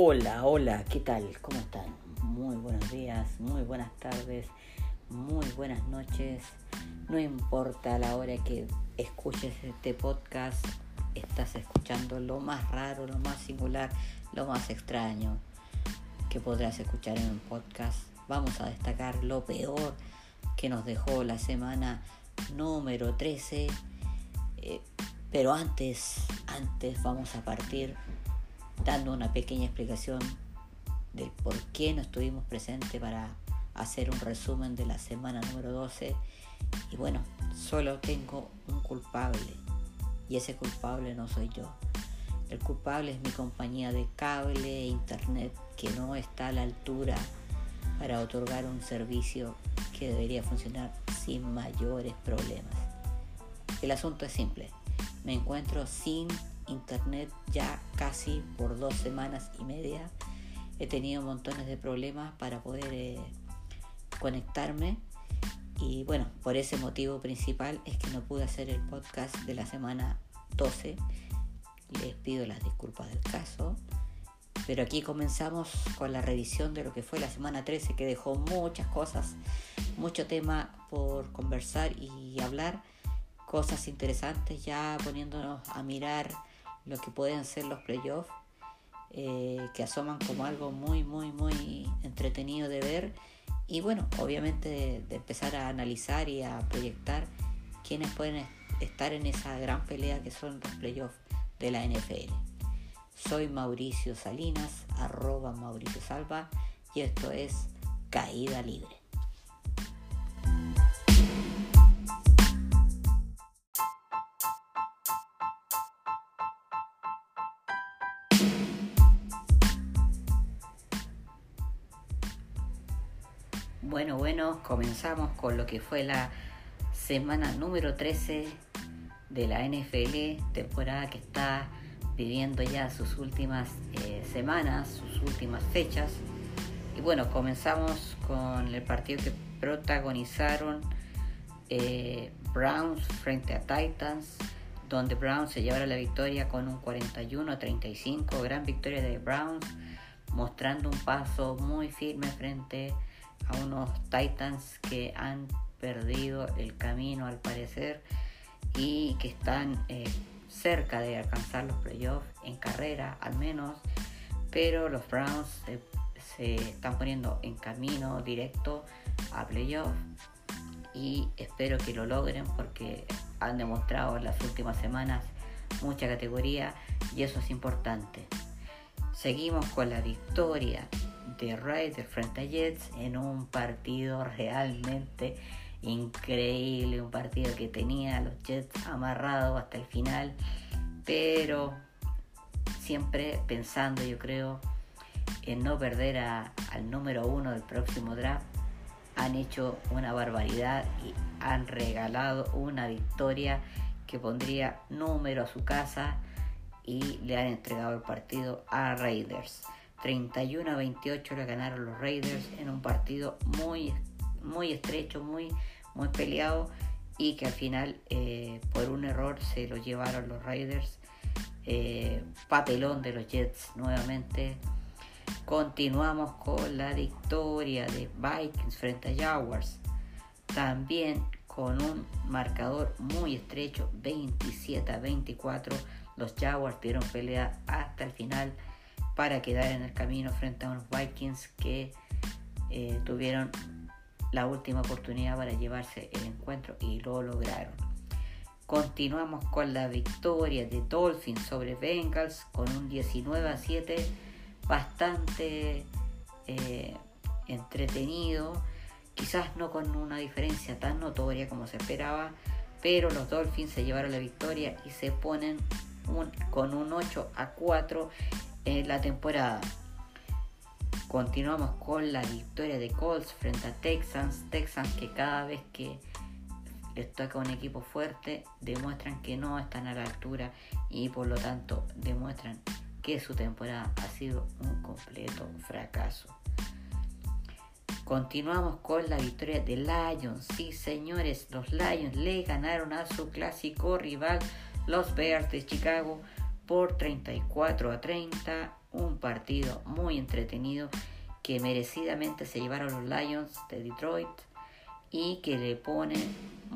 Hola, hola, ¿qué tal? ¿Cómo están? Muy buenos días, muy buenas tardes, muy buenas noches. No importa la hora que escuches este podcast, estás escuchando lo más raro, lo más singular, lo más extraño que podrás escuchar en un podcast. Vamos a destacar lo peor que nos dejó la semana número 13. Eh, pero antes, antes vamos a partir dando una pequeña explicación del por qué no estuvimos presentes para hacer un resumen de la semana número 12. Y bueno, solo tengo un culpable y ese culpable no soy yo. El culpable es mi compañía de cable e internet que no está a la altura para otorgar un servicio que debería funcionar sin mayores problemas. El asunto es simple. Me encuentro sin internet ya casi por dos semanas y media. He tenido montones de problemas para poder eh, conectarme y bueno, por ese motivo principal es que no pude hacer el podcast de la semana 12. Les pido las disculpas del caso. Pero aquí comenzamos con la revisión de lo que fue la semana 13 que dejó muchas cosas, mucho tema por conversar y hablar, cosas interesantes ya poniéndonos a mirar lo que pueden ser los playoffs, eh, que asoman como algo muy, muy, muy entretenido de ver. Y bueno, obviamente de, empezar a analizar y a proyectar quiénes pueden estar en esa gran pelea que son los playoffs de la NFL. Soy Mauricio Salinas, arroba Mauricio Salva, y esto es Caída Libre. Bueno, bueno, comenzamos con lo que fue la semana número 13 de la NFL, temporada que está viviendo ya sus últimas eh, semanas, sus últimas fechas. Y bueno, comenzamos con el partido que protagonizaron eh, Browns frente a Titans, donde Browns se llevaron la victoria con un 41 a 35, gran victoria de Browns, mostrando un paso muy firme frente a a unos Titans que han perdido el camino al parecer y que están eh, cerca de alcanzar los playoffs en carrera al menos, pero los Browns se están poniendo en camino directo a playoffs y espero que lo logren porque han demostrado en las últimas semanas mucha categoría y eso es importante. Seguimos con la victoria de Raiders frente a Jets en un partido realmente increíble, un partido que tenía a los Jets amarrados hasta el final, pero siempre pensando, yo creo, en no perder al número uno del próximo draft, han hecho una barbaridad y han regalado una victoria que pondría número a su casa y le han entregado el partido a Raiders. 31 a 28 le ganaron los Raiders en un partido muy, muy estrecho, muy, muy peleado y que al final eh, por un error se lo llevaron los Raiders. Eh, papelón de los Jets nuevamente. Continuamos con la victoria de Vikings frente a Jaguars. También con un marcador muy estrecho, 27 a 24. Los Jaguars dieron pelea hasta el final para quedar en el camino frente a unos Vikings que eh, tuvieron la última oportunidad para llevarse el encuentro y lo lograron. Continuamos con la victoria de Dolphins sobre Bengals con un 19 a 7 bastante eh, entretenido, quizás no con una diferencia tan notoria como se esperaba, pero los Dolphins se llevaron la victoria y se ponen con un 8 a 4 la temporada. Continuamos con la victoria de Colts frente a Texans. Texans que cada vez que les toca un equipo fuerte demuestran que no están a la altura y por lo tanto demuestran que su temporada ha sido un completo fracaso. Continuamos con la victoria de Lions. Sí, señores, los Lions le ganaron a su clásico rival, los Bears de Chicago, por 34 a 30 un partido muy entretenido que merecidamente se llevaron los Lions de Detroit y que le pone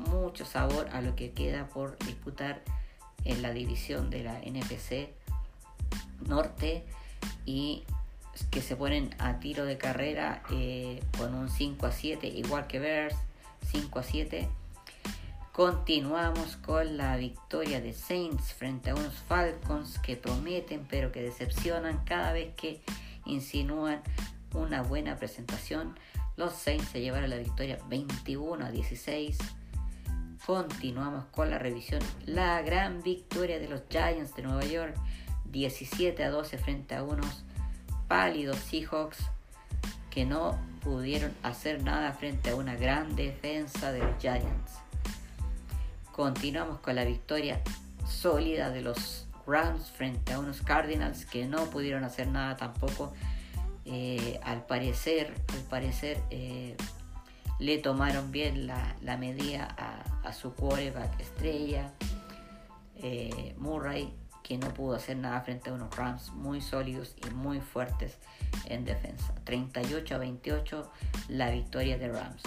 mucho sabor a lo que queda por disputar en la división de la NFC Norte y que se ponen a tiro de carrera eh, con un 5 a 7 igual que Bears 5 a 7 continuamos con la victoria de Saints frente a unos Falcons que prometen pero que decepcionan cada vez que insinúan una buena presentación. Los Saints se llevaron la victoria 21 a 16 continuamos con la revisión. La gran victoria de los Giants de Nueva York 17 a 12 frente a unos pálidos Seahawks que no pudieron hacer nada frente a una gran defensa de los Giants. Continuamos con la victoria sólida de los Rams frente a unos Cardinals que no pudieron hacer nada tampoco. Eh, al parecer, al parecer eh, le tomaron bien la, medida a, su quarterback estrella, eh, Murray, que no pudo hacer nada frente a unos Rams muy sólidos y muy fuertes en defensa. 38 a 28 la victoria de Rams.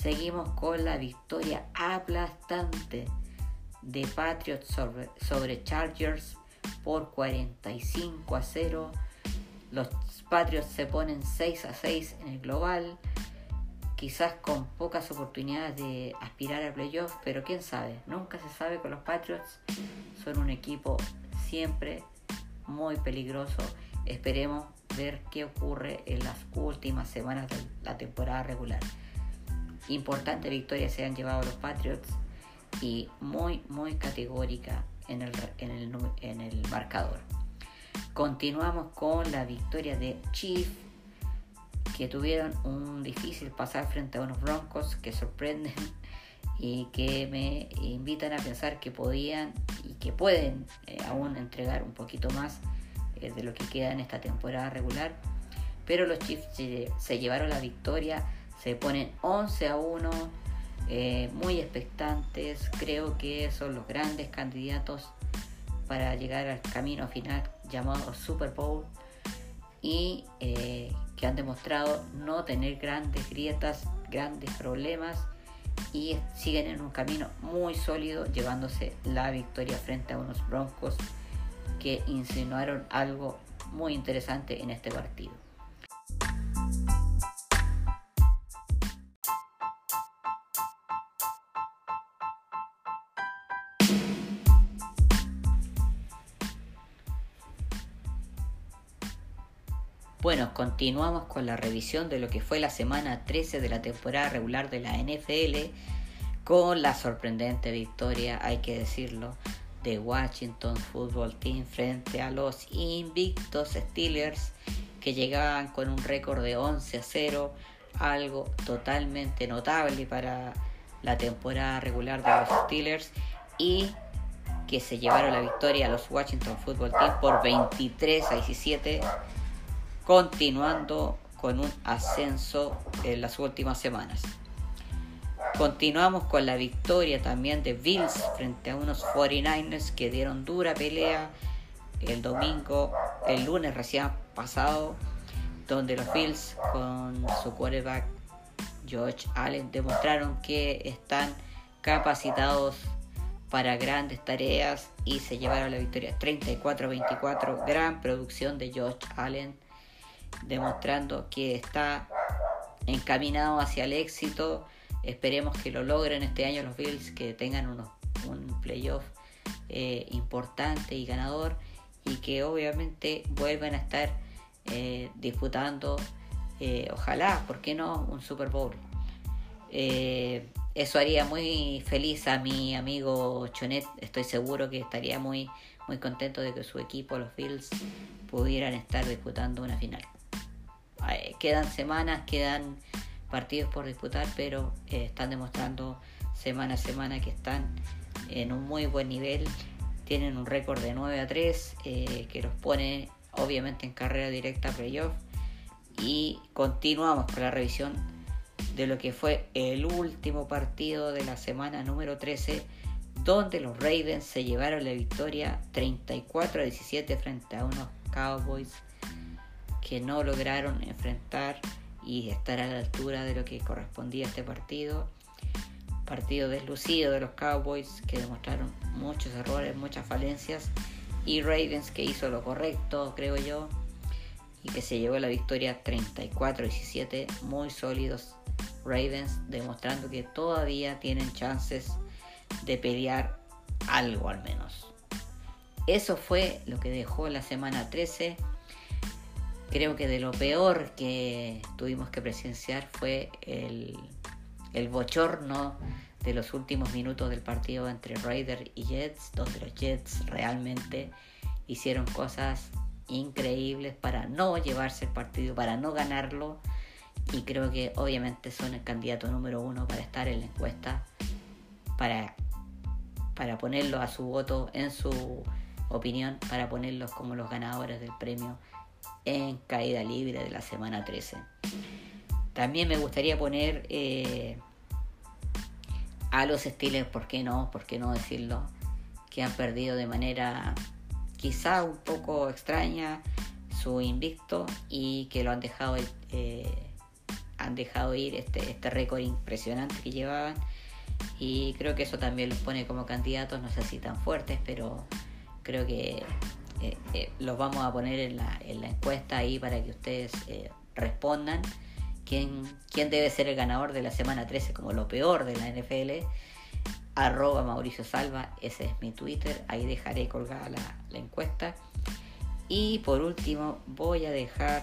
Seguimos con la victoria aplastante de Patriots sobre, Chargers por 45 a 0. Los Patriots se ponen 6 a 6 en el global quizás con pocas oportunidades de aspirar al playoff, pero quién sabe, nunca se sabe con los Patriots, son un equipo siempre muy peligroso, esperemos ver qué ocurre en las últimas semanas de la temporada regular. Importante victoria se han llevado los Patriots y muy, muy categórica en el, en el, en el marcador. Continuamos con la victoria de Chief que tuvieron un difícil pasar frente a unos Broncos que sorprenden y que me invitan a pensar que podían y que pueden eh, aún entregar un poquito más eh, de lo que queda en esta temporada regular. Pero los Chiefs se, llevaron la victoria, se ponen 11 a 1, eh, muy expectantes, creo que son los grandes candidatos para llegar al camino final llamado Super Bowl y que han demostrado no tener grandes grietas, grandes problemas y siguen en un camino muy sólido llevándose la victoria frente a unos Broncos que insinuaron algo muy interesante en este partido. Bueno, continuamos con la revisión de lo que fue la semana 13 de la temporada regular de la NFL con la sorprendente victoria, hay que decirlo, de Washington Football Team frente a los invictos Steelers que llegaban con un récord de 11 a 0, algo totalmente notable para la temporada regular de los Steelers y que se llevaron la victoria a los Washington Football Team por 23 a 17 continuando con un ascenso en las últimas semanas. Continuamos con la victoria también de Bills frente a unos 49ers que dieron dura pelea el domingo, el lunes recién pasado, donde los Bills con su quarterback George Allen demostraron que están capacitados para grandes tareas y se llevaron la victoria 34-24, gran producción de George Allen demostrando que está encaminado hacia el éxito. Esperemos que lo logren este año los Bills, que tengan un playoff eh, importante y ganador y que obviamente vuelvan a estar eh, disputando, eh, ojalá, ¿por qué no? Un Super Bowl. eso haría muy feliz a mi amigo Chonet, estoy seguro que estaría muy, muy contento de que su equipo, los Bills, pudieran estar disputando una final. Eh, quedan semanas, quedan partidos por disputar, pero eh, están demostrando semana a semana que están en un muy buen nivel. Tienen un récord de 9 a 3 eh, que los pone obviamente en carrera directa playoff. Y continuamos con la revisión de lo que fue el último partido de la semana número 13 donde los Ravens se llevaron la victoria 34 a 17 frente a unos Cowboys que no lograron enfrentar y estar a la altura de lo que correspondía a este partido. Partido deslucido de los Cowboys que demostraron muchos errores, muchas falencias y Ravens que hizo lo correcto, creo yo, y que se llevó la victoria 34-17, muy sólidos Ravens, demostrando que todavía tienen chances de pelear algo al menos. Eso fue lo que dejó la semana 13. Creo que de lo peor que tuvimos que presenciar fue el, bochorno de los últimos minutos del partido entre Raiders y Jets, donde los Jets realmente hicieron cosas increíbles para no llevarse el partido, para no ganarlo. Y creo que obviamente son el candidato número uno para estar en la encuesta, para, para ponerlo a su voto, en su opinión, para ponerlos como los ganadores del premio en caída libre de la semana 13. También me gustaría poner eh, a los Steelers, ¿por qué no? ¿Por qué no decirlo? Que han perdido de manera quizá un poco extraña su invicto y que lo han dejado eh, han dejado ir este, este récord impresionante que llevaban y creo que eso también los pone como candidatos, no sé si tan fuertes, pero creo que eh, eh, los vamos a poner en la, en la encuesta ahí para que ustedes respondan quién, quién debe ser el ganador de la semana 13 como lo peor de la NFL arroba Mauricio Salva, ese es mi Twitter, ahí dejaré colgada la, encuesta. Y por último voy a dejar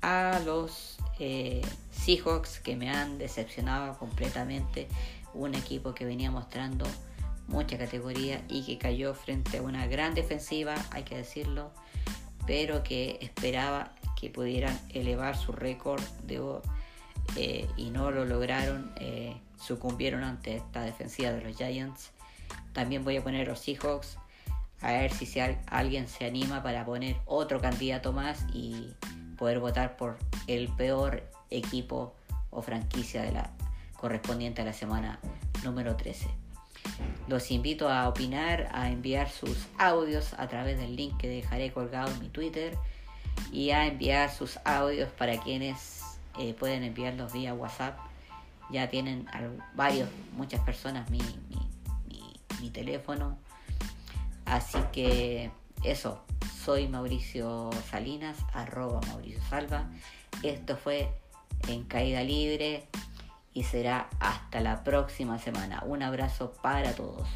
a los eh, Seahawks que me han decepcionado completamente, un equipo que venía mostrando mucha categoría y que cayó frente a una gran defensiva, hay que decirlo, pero que esperaba que pudieran elevar su récord de eh, y no lo lograron, eh, sucumbieron ante esta defensiva de los Giants. También voy a poner los Seahawks, a ver si alguien se anima para poner otro candidato más y poder votar por el peor equipo o franquicia de la correspondiente a la semana número 13. Los invito a opinar, a enviar sus audios a través del link que dejaré colgado en mi Twitter y a enviar sus audios para quienes eh, pueden enviarlos vía WhatsApp. Ya tienen varios, muchas personas mi, mi, teléfono. Así que eso, soy Mauricio Salinas, arroba Mauricio Salva. Esto fue en caída libre y será hasta la próxima semana. Un abrazo para todos.